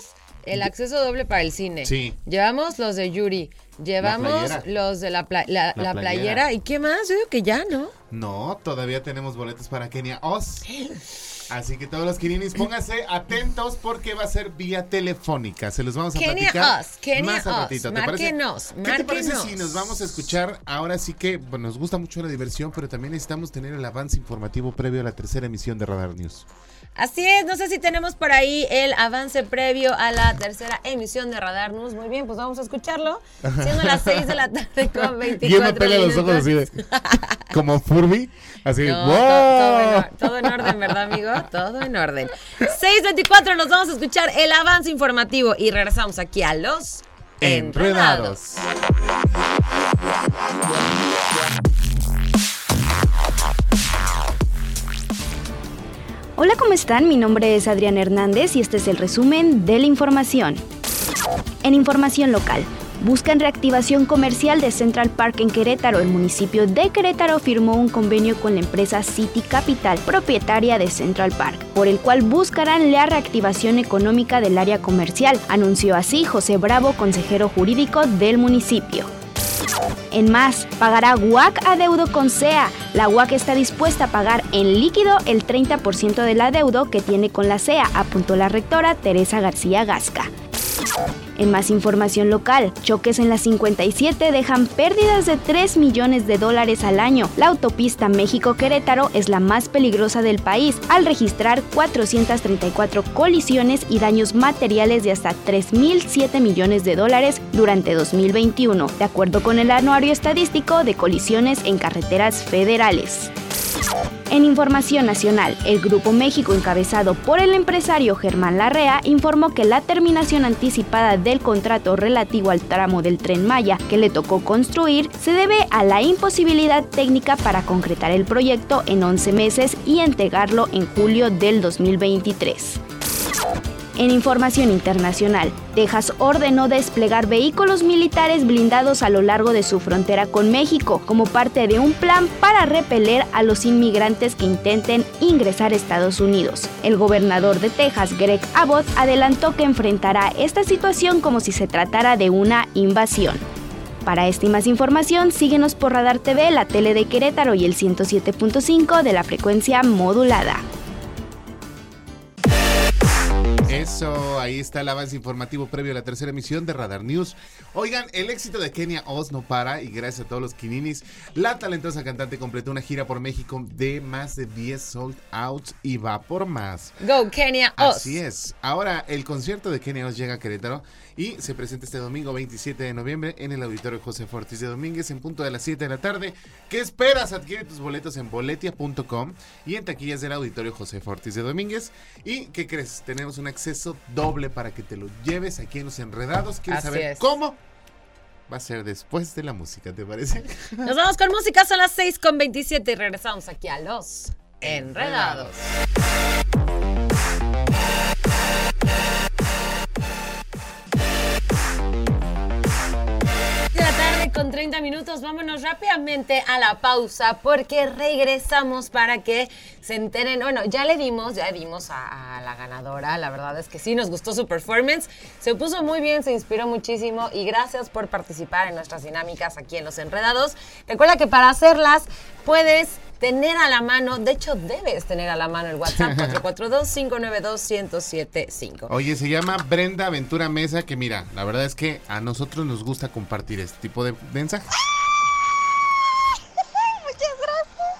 el acceso doble para el cine. Sí. Llevamos los de Yuri. Llevamos los de la, pla- la- La la playera. playera. ¿Y qué más? Yo digo que ya, ¿no? No, todavía tenemos boletos para Kenia Oz. Así que todos los quininis, pónganse atentos porque va a ser vía telefónica. Se los vamos a Kenia platicar Kenia más Oz. ratito. ¿Te parece? Márquenos, ¿Qué te parece si nos vamos a escuchar? Ahora sí que bueno, nos gusta mucho la diversión, pero también necesitamos tener el avance informativo previo a la tercera emisión de Radar News. Así es, no sé si tenemos por ahí el avance previo a la tercera emisión de Radar News. Muy bien, pues vamos a escucharlo. Siendo las 6 de la tarde con 24 Y él me pela los ojos así de. Como Furby. Así. No, ¡wow! to- todo, en, todo en orden, ¿verdad, amigo? Todo en orden. 6.24, nos vamos a escuchar el avance informativo y regresamos aquí a los Enredados. Hola, ¿cómo están? Mi nombre es Adrián Hernández y este es el resumen de la información. En información local, buscan reactivación comercial de Central Park en Querétaro. El municipio de Querétaro firmó un convenio con la empresa City Capital, propietaria de Central Park, por el cual buscarán la reactivación económica del área comercial, anunció así José Bravo, consejero jurídico del municipio. En más, pagará UAC adeudo con SEA. La UAC está dispuesta a pagar en líquido el 30% del adeudo que tiene con la SEA, apuntó la rectora Teresa García Gasca. En más información local, choques en la 57 dejan pérdidas de 3 millones de dólares al año. La autopista México-Querétaro es la más peligrosa del país, al registrar 434 colisiones y daños materiales de hasta 3.007 millones de dólares durante 2021, de acuerdo con el anuario estadístico de colisiones en carreteras federales. En información nacional, el Grupo México, encabezado por el empresario Germán Larrea, informó que la terminación anticipada del contrato relativo al tramo del tren Maya que le tocó construir se debe a la imposibilidad técnica para concretar el proyecto en 11 meses y entregarlo en julio del 2023. En información internacional, Texas ordenó desplegar vehículos militares blindados a lo largo de su frontera con México como parte de un plan para repeler a los inmigrantes que intenten ingresar a Estados Unidos. El gobernador de Texas, Greg Abbott, adelantó que enfrentará esta situación como si se tratara de una invasión. Para esta y más información, síguenos por Radar TV, la tele de Querétaro y el 107.5 de la frecuencia modulada. Eso, ahí está el avance informativo previo a la tercera emisión de Radar News. Oigan, el éxito de Kenia Oz no para y gracias a todos los quininis, la talentosa cantante completó una gira por México de más de 10 sold outs y va por más. Go Kenia Oz. Así es. Ahora el concierto de Kenia Oz llega a Querétaro y se presenta este domingo 27 de noviembre en el auditorio José Fortis de Domínguez en punto de las 7 de la tarde. ¿Qué esperas? Adquiere tus boletos en boletia.com y en taquillas del auditorio José Fortis de Domínguez. ¿Y qué crees? Tenemos un acceso doble para que te lo lleves aquí en Los Enredados. ¿Quieres Así saber es. cómo? Va a ser después de la música, ¿te parece? Nos vamos con música, son las 6 con 27 y regresamos aquí a los Enredados. Con 30 minutos, vámonos rápidamente a la pausa porque regresamos para que se enteren. Bueno, ya le dimos, ya dimos a, a la ganadora, la verdad es que sí, nos gustó su performance, se puso muy bien, se inspiró muchísimo y gracias por participar en nuestras dinámicas aquí en Los Enredados. Recuerda que para hacerlas puedes tener a la mano, de hecho debes tener a la mano el WhatsApp 442-592-1075. Oye, se llama Brenda Aventura Mesa, que mira, la verdad es que a nosotros nos gusta compartir este tipo de mensajes. Muchas gracias.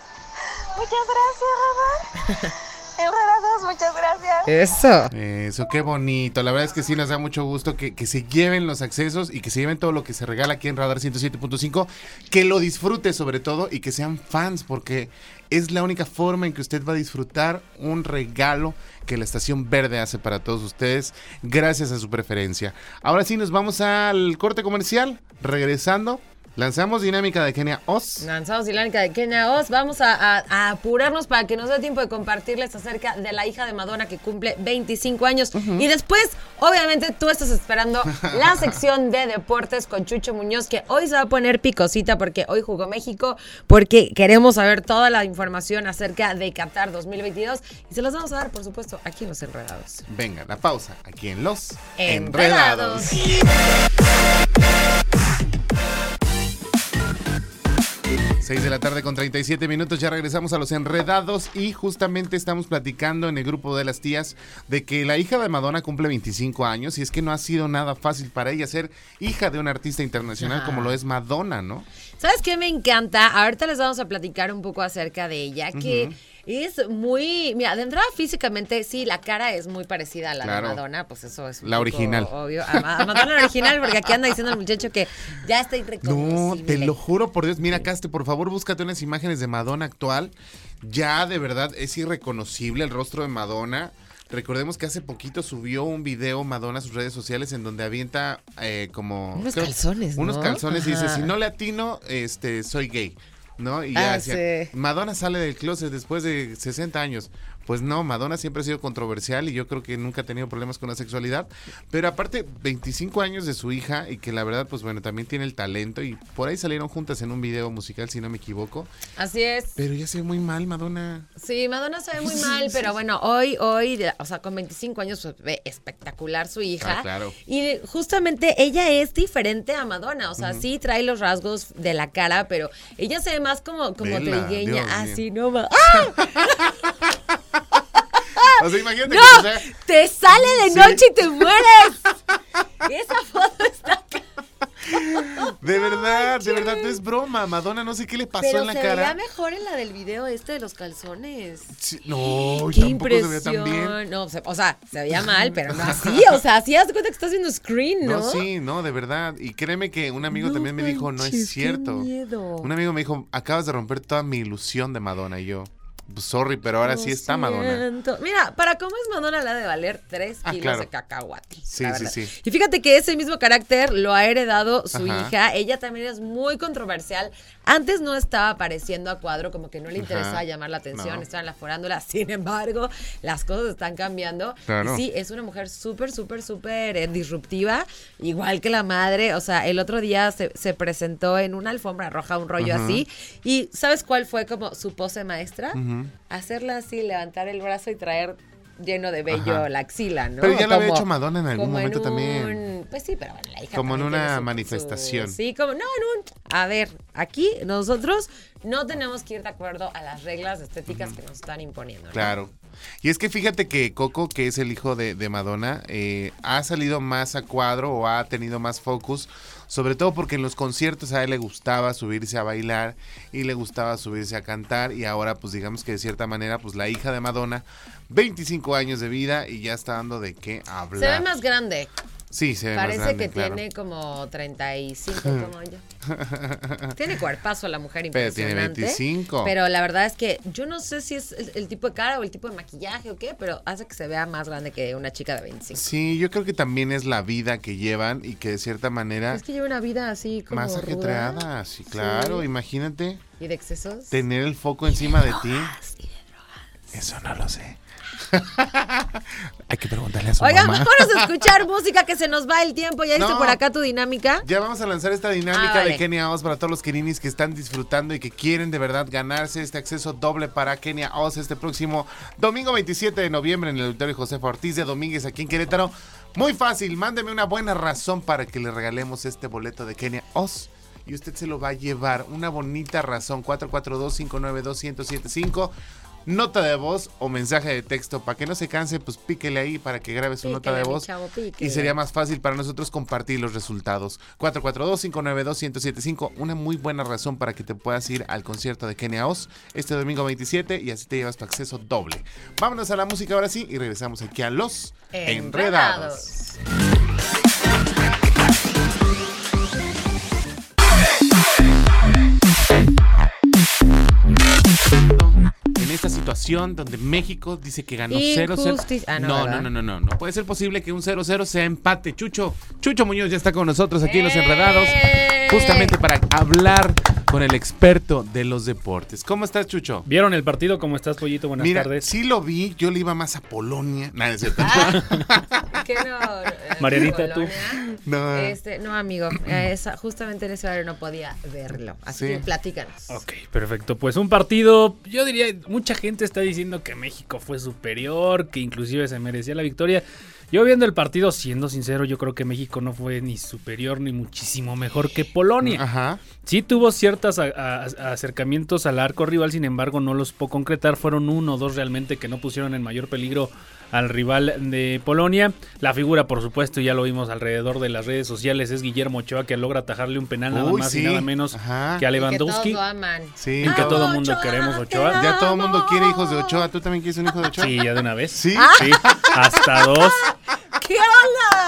Muchas gracias, Radar. Enredados, muchas gracias. Eso. Eso, qué bonito. La verdad es que sí nos da mucho gusto que, que se lleven los accesos y que se lleven todo lo que se regala aquí en Radar 107.5. Que lo disfrute sobre todo y que sean fans porque es la única forma en que usted va a disfrutar un regalo que la Estación Verde hace para todos ustedes gracias a su preferencia. Ahora sí nos vamos al corte comercial. Regresando, Lanzamos dinámica de Kenia Oz. Lanzamos dinámica de Kenia Oz. Vamos a, a- a apurarnos para que nos dé tiempo de compartirles acerca de la hija de Madonna que cumple 25 años. Y después, obviamente, tú estás esperando la sección de deportes con Chucho Muñoz, que hoy se va a poner picosita porque hoy jugó México, porque queremos saber toda la información acerca de Qatar 2022. Y se las vamos a dar, por supuesto, aquí en Los Enredados. Venga, la pausa aquí en Los Enredados. Enredados. 6 de la tarde con 37 minutos, ya regresamos a los enredados y justamente estamos platicando en el grupo de las tías de que la hija de Madonna cumple 25 años y es que no ha sido nada fácil para ella ser hija de un artista internacional como lo es Madonna, ¿no? ¿Sabes qué me encanta? Ahorita les vamos a platicar un poco acerca de ella, que es muy... Mira, de entrada físicamente, sí, la cara es muy parecida a la Claro. de Madonna, pues eso es La original. obvio. A, Ma- a Madonna la original, porque aquí anda diciendo el muchacho que ya está No, te lo juro por Dios. Mira, Caste, por favor, búscate unas imágenes de Madonna actual. Ya de verdad es irreconocible el rostro de Madonna. Recordemos que hace poquito subió un video Madonna a sus redes sociales en donde avienta eh, como... Unos calzones, Unos ¿no? calzones y dice, si no le atino, este, soy gay. ¿No? Y ya Ah, decía, sí. Madonna sale del closet después de 60 años. Pues no, Madonna siempre ha sido controversial y yo creo que nunca ha tenido problemas con la sexualidad. Pero aparte, 25 años de su hija y que la verdad, pues bueno, también tiene el talento y por ahí salieron juntas en un video musical, si no me equivoco. Así es. Pero ya se ve muy mal, Madonna. Sí, Madonna se ve muy mal, pero bueno, hoy, hoy, o sea, con 25 años pues, ve espectacular su hija. Ah, claro. Y justamente ella es diferente a Madonna, o sea, sí trae los rasgos de la cara, pero ella se ve más como, como trigueña, así, ¿no? ma- ¡Ah! O sea, imagínate ¡No! que o sea, ¡Te sale de Sí. noche y te mueres! Esa foto está... de verdad, de verdad, no es broma. Madonna, no sé qué le pasó Pero en la se cara. veía mejor en la del video este de los calzones. Sí, no, ¡Qué tampoco se veía tan bien. impresión! No, o sea, se veía mal, pero no así. O sea, así haz de cuenta que estás viendo screen, ¿no? No, sí, no, de verdad. Y créeme que un amigo No también me dijo, no es cierto. qué miedo. Un amigo me dijo, acabas de romper toda mi ilusión de Madonna. Y yo, sorry, pero ahora sí está Madonna. siento. Mira, para cómo es Madonna la de valer 3 Ah, kilos claro. de cacahuate. Sí, sí, sí. Y fíjate que ese mismo carácter lo ha heredado su Ajá. hija. Ella también es muy controversial. Antes no estaba apareciendo a cuadro, como que no le interesaba Ajá. llamar la atención, No. estaba en la forándula. Sin embargo, las cosas están cambiando. Claro. Y sí, es una mujer súper, súper, súper eh, disruptiva, igual que la madre. O sea, el otro día se, se presentó en una alfombra roja, un rollo Ajá. así. ¿Y sabes cuál fue como su pose maestra? Hacerla así, levantar el brazo y traer lleno de vello Ajá. la axila, ¿no? Pero ya lo había hecho Madonna en algún momento un- también. Pues sí, pero bueno, la hija Como en una su- manifestación. su- sí, como, no, en un... A ver, aquí nosotros no tenemos que ir de acuerdo a las reglas estéticas que nos están imponiendo. ¿no? Claro. Y es que fíjate que Coco, que es el hijo de, de Madonna, eh, ha salido más a cuadro o ha tenido más focus, sobre todo porque en los conciertos a él le gustaba subirse a bailar y le gustaba subirse a cantar y ahora pues digamos que de cierta manera pues la hija de Madonna, 25 años de vida y ya está dando de qué hablar. Se ve más grande. Sí, se ve más Parece grande, que claro. tiene como 35 como yo. tiene cuerpazo la mujer Pero tiene impresionante. 25. Pero la verdad es que yo no sé si es el, el tipo de cara o el tipo de maquillaje o qué, pero hace que se vea más grande que una chica de 25. Sí, yo creo que también es la vida que llevan y que de cierta manera Es que lleva una vida así como más ajetreada, sí, claro, Sí. imagínate y de excesos. tener el foco encima de ti. Drogas y de drogas. Eso no lo sé. Hay que preguntarle a su Oigan, mamá. vámonos a escuchar música que se nos va el tiempo. ¿Ya viste No. por acá tu dinámica? Ya vamos a lanzar esta dinámica Ah, vale. de Kenia Oz para todos los keninis que están disfrutando y que quieren de verdad ganarse este acceso doble para Kenia Oz este próximo domingo 27 de noviembre en el auditorio José Ortiz de Domínguez aquí en Querétaro. Muy fácil, mándeme una buena razón para que le regalemos este boleto de Kenia Oz. Y usted se lo va a llevar. Una bonita razón. 442-592-1075. Nota de voz o mensaje de texto. Para que no se canse, pues píquele ahí para que grabe su nota de voz. chavo, y sería más fácil para nosotros compartir los resultados. 442-592-1075. Una muy buena razón para que te puedas ir al concierto de Kenia Oz este domingo 27 y así te llevas tu acceso doble. Vámonos a la música ahora sí y regresamos aquí a Los Enredados. En esta situación donde México dice que ganó 0-0. Injusticia. Ah, no, no, no, no, no, no. Puede ser posible que un 0-0 sea empate. Chucho, Chucho Muñoz ya está con nosotros aquí en Los Enredados. justamente para hablar con el experto de los deportes. ¿Cómo estás, Chucho? ¿Vieron el partido? ¿Cómo estás, Pollito? Buenas Mira, tardes. sí lo vi, yo le iba más a Polonia. Nada, es cierto. ¿Qué no? eh, Marianita, tú. No. Este, no, amigo, esa- justamente en ese horario no podía verlo. Así Sí. que platícanos. Ok, perfecto. Pues un partido, yo diría, mucha gente está diciendo que México fue superior, que inclusive se merecía la victoria. Yo viendo el partido, siendo sincero, yo creo que México no fue ni superior ni muchísimo mejor que Polonia. Ajá. Sí tuvo ciertos acercamientos al arco rival, sin embargo no los pudo concretar. Fueron uno o dos realmente que no pusieron en mayor peligro al rival de Polonia. La figura, por supuesto, ya lo vimos alrededor de las redes sociales, es Guillermo Ochoa que logra atajarle un penal nada Uy, más sí. y nada menos Ajá. que a Y que Lewandowski. todos lo aman. Sí. En que todo el mundo Ochoa, queremos Ochoa. Ya todo el mundo quiere hijos de Ochoa. ¿Tú también quieres un hijo de Ochoa? Sí, ya de una vez. ¿Sí? Sí, hasta dos.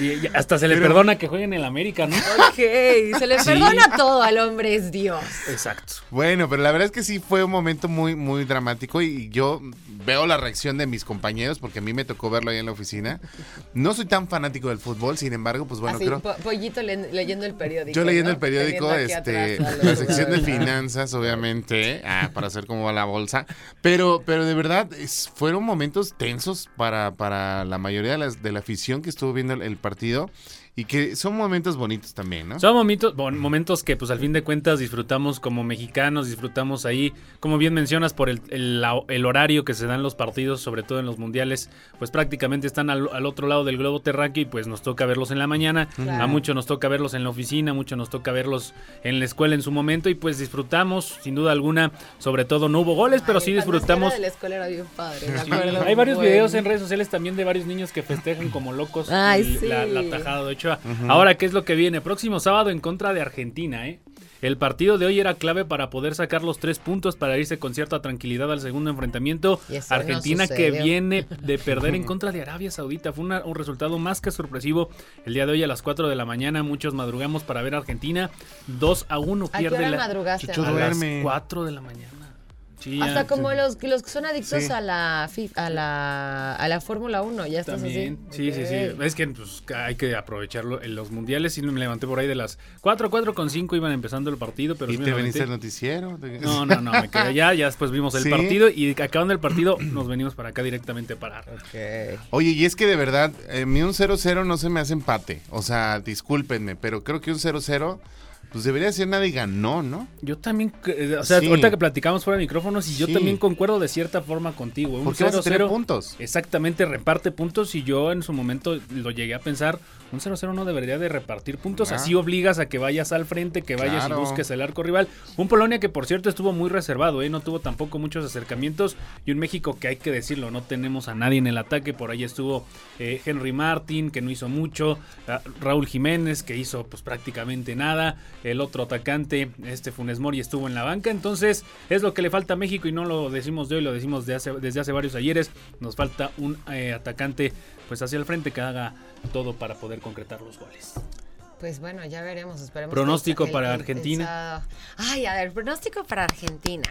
Y y hasta se le Pero- perdona que jueguen en el América, ¿no? Ok, se le Sí. perdona todo al hombre, es Dios. Exacto. Bueno, pero la verdad es que sí fue un momento muy, muy dramático y yo veo la reacción de mis compañeros porque a mí me tocó verlo ahí en la oficina. No soy tan fanático del fútbol, sin embargo, pues bueno, Así, creo... po- pollito le- leyendo el periódico. Yo leyendo ¿no? el periódico, este, la sección de finanzas, obviamente, ah, para hacer cómo va la bolsa. Pero, pero de verdad, es- fueron momentos tensos para, para la mayoría de, las, de la afición que estuvo viendo el, el partido y que son momentos bonitos también, ¿no? Son momentos, bon- momentos que pues al fin de cuentas disfrutamos como mexicanos, disfrutamos ahí, como bien mencionas, por el, el- la- el horario que se dan los partidos, sobre todo en los mundiales, pues prácticamente están al, al otro lado del globo terráqueo y pues nos toca verlos en la mañana, Claro. a muchos nos toca verlos en la oficina, a muchos nos toca verlos en la escuela en su momento y pues disfrutamos, sin duda alguna, sobre todo no hubo goles, pero sí disfrutamos. de la escuela era bien padre, Sí, hay varios Bueno. videos en redes sociales también de varios niños que festejan como locos Ay, el- sí. la, la tajada de Ochoa. Ahora, ¿qué es lo que viene? Próximo sábado en contra de Argentina, ¿eh? El partido de hoy era clave para poder sacar los tres puntos para irse con cierta tranquilidad al segundo enfrentamiento. No Argentina que viene de perder en contra de Arabia Saudita. Fue una- un resultado más que sorpresivo. El día de hoy a las 4 de la mañana muchos madrugamos para ver a Argentina. 2 a 1 ¿A qué pierde hora la... madrugaste? Chucho, A las duerme. 4 de la mañana. Sí, Hasta ya- como los, los que son adictos Sí. a la a la a la Fórmula 1, ya estás También, así. sí, sí, sí. Ok. Es que pues, hay que aprovecharlo en los mundiales. Y me levanté por ahí de las 4, 4 con 5 iban empezando el partido, pero ¿Y sí te levanté- veniste al noticiero? No, no, no, me quedé allá, ya después vimos el ¿Sí? partido y acabando el partido nos venimos para acá directamente para... Oye, y es que de verdad, a mí un 0-0 no se me hace empate. O sea, discúlpenme, pero creo que un 0-0, pues debería ser nadie ganó, ¿no? Yo también, eh, o sea, Sí. ahorita que platicamos fuera de micrófonos y yo Sí. también concuerdo de cierta forma contigo. Un Porque vas a tener 0-0 puntos. Exactamente, reparte puntos y yo en su momento lo llegué a pensar, un 0-0 no debería de repartir puntos, Ah. así obligas a que vayas al frente, que vayas Claro. y busques el arco rival. Un Polonia que por cierto estuvo muy reservado, ¿eh? no tuvo tampoco muchos acercamientos y un México que hay que decirlo, no tenemos a nadie en el ataque, por ahí estuvo eh, Henry Martin que no hizo mucho, ah, Raúl Jiménez que hizo pues prácticamente nada, el otro atacante, este Funes Mori estuvo en la banca, entonces es lo que le falta a México y no lo decimos de hoy, lo decimos de hace- desde hace varios ayeres, nos falta un eh, atacante pues hacia el frente que haga todo para poder concretar los goles. Pues bueno, ya veremos, esperemos. Pronóstico para el- Argentina. Ay, a ver, pronóstico para Argentina.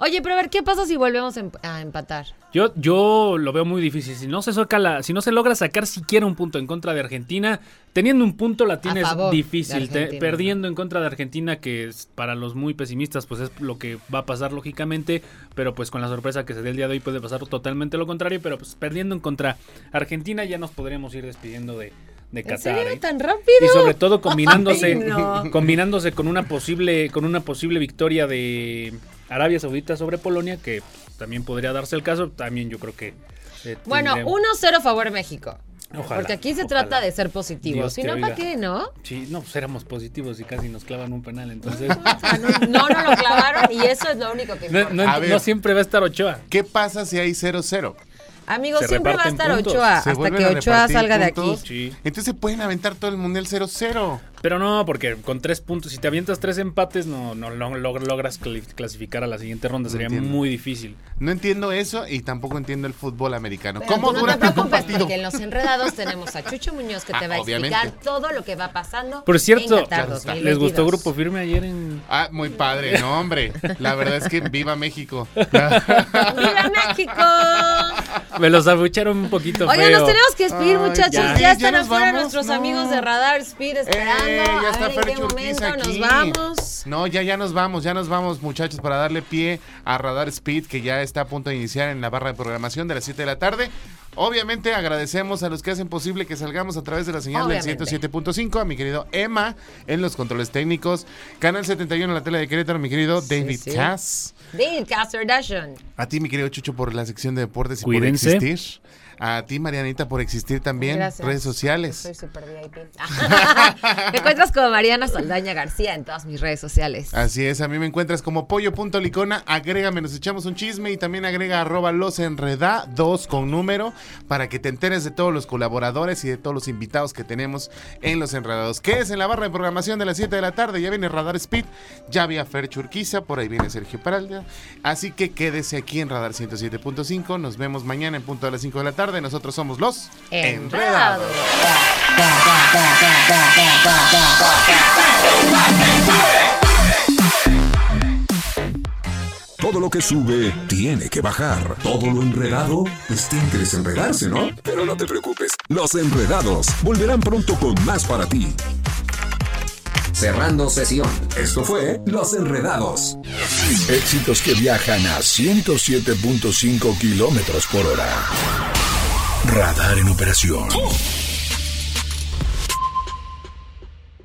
Oye, pero a ver, ¿qué pasa si volvemos a emp- a empatar? Yo, yo lo veo muy difícil. Si no se saca la, si no se logra sacar siquiera un punto en contra de Argentina, teniendo un punto la tienes difícil. Te- perdiendo en contra de Argentina, que es para los muy pesimistas, pues es lo que va a pasar lógicamente. Pero pues con la sorpresa que se dé el día de hoy puede pasar totalmente lo contrario. Pero pues perdiendo en contra Argentina ya nos podríamos ir despidiendo de, de ¿En Qatar. serio ¿eh? tan rápido? Y sobre todo combinándose, Ay, no. combinándose con una posible, con una posible victoria de Arabia Saudita sobre Polonia, que también podría darse el caso. También yo creo que. eh, Bueno, tendría- 1-0 favor México. Ojalá, Porque aquí se ojalá. trata de ser positivos. Dios Si no, ¿para qué, no? Sí, no, pues éramos positivos y casi nos clavan un penal, entonces. No, no, no lo clavaron y eso es lo único que no, no- no siempre va a estar Ochoa. ¿Qué pasa si hay 0-0? Amigos, Se siempre va a estar puntos. Ochoa Se hasta que Ochoa salga de aquí. Sí. Entonces se pueden aventar todo el mundial 0-0. Pero no, porque con tres puntos, si te avientas tres empates, no, no, lo- log- logras clasificar a la siguiente ronda. Sería entiendo. muy difícil. No entiendo eso y tampoco entiendo el fútbol americano. Pero ¿Cómo tú dura no te tanto un preocupes, partido? porque en Los Enredados tenemos a Chucho Muñoz que te Ah, va a explicar todo lo que va pasando Por cierto, en Qatar Claro está. 2022. ¿les gustó Grupo Firme ayer en, Ah, muy padre, no, hombre. La verdad es que viva México. ¡Viva México! Me los abucharon un poquito Oigan, feo. nos tenemos que despedir, Ay, muchachos. ya. Ya, ¿Ya están afuera vamos? nuestros No. amigos de Radar Speed esperando. Eh, ya a está momento aquí. nos vamos. No, ya, ya nos vamos, ya nos vamos, muchachos, para darle pie a Radar Speed, que ya está a punto de iniciar en la barra de programación de las 7 de la tarde. Obviamente agradecemos a los que hacen posible que salgamos a través de la señal Obviamente. del 107.5, a mi querido Emma en los controles técnicos, Canal 71 en la tele de Querétaro, mi querido David sí. Cass. David Casterdashion. A ti, mi querido Chucho, por la sección de deportes y Cuídense. por existir. A ti, Marianita, por existir también. Gracias. Redes Soy sociales. super VIP. me encuentras como Mariana Saldaña García en todas mis redes sociales. Así es, a mí me encuentras como pollo.licona, agrégame, nos echamos un chisme y también agrega arroba los enredados con número para que te enteres de todos los colaboradores y de todos los invitados que tenemos en los enredados. ¿Qué es en la barra de programación de las 7 de la tarde? Ya viene Radar Speed, ya vi a Fer Churquiza, por ahí viene Sergio Paralda. Así que quédese aquí en Radar 107.5, nos vemos mañana en punto a las 5 de la tarde. Nosotros somos los Enredados. Todo lo que sube tiene que bajar. Todo lo enredado, pues tiene que desenredarse, ¿no? Pero no te preocupes, los enredados volverán pronto con más para ti. Cerrando sesión. Esto fue Los Enredados. Éxitos que viajan a 107.5 kilómetros por hora. Radar en operación.